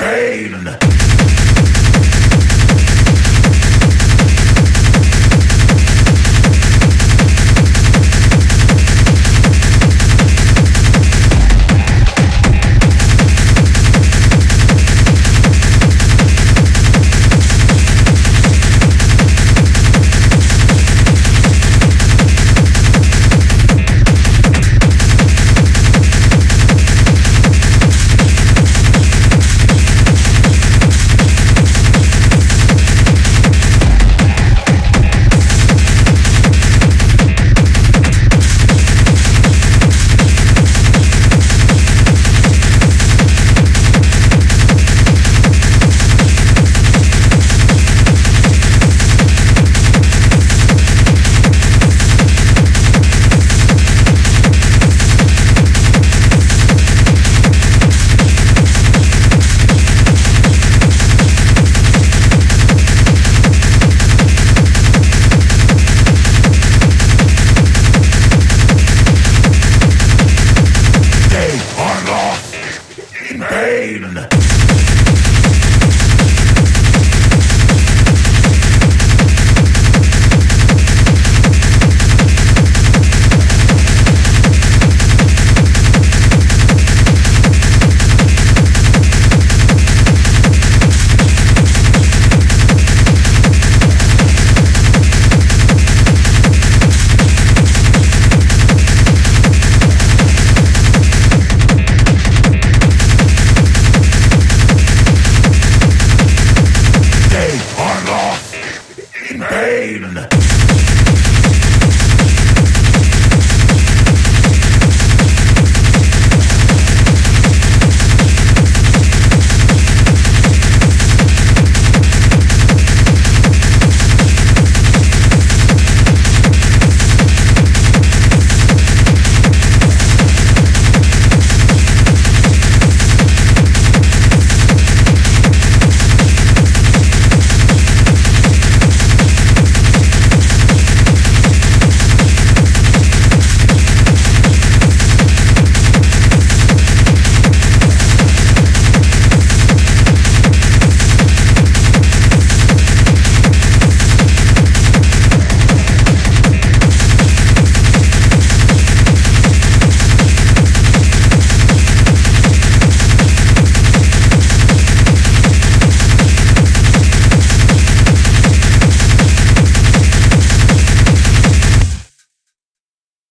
maintain.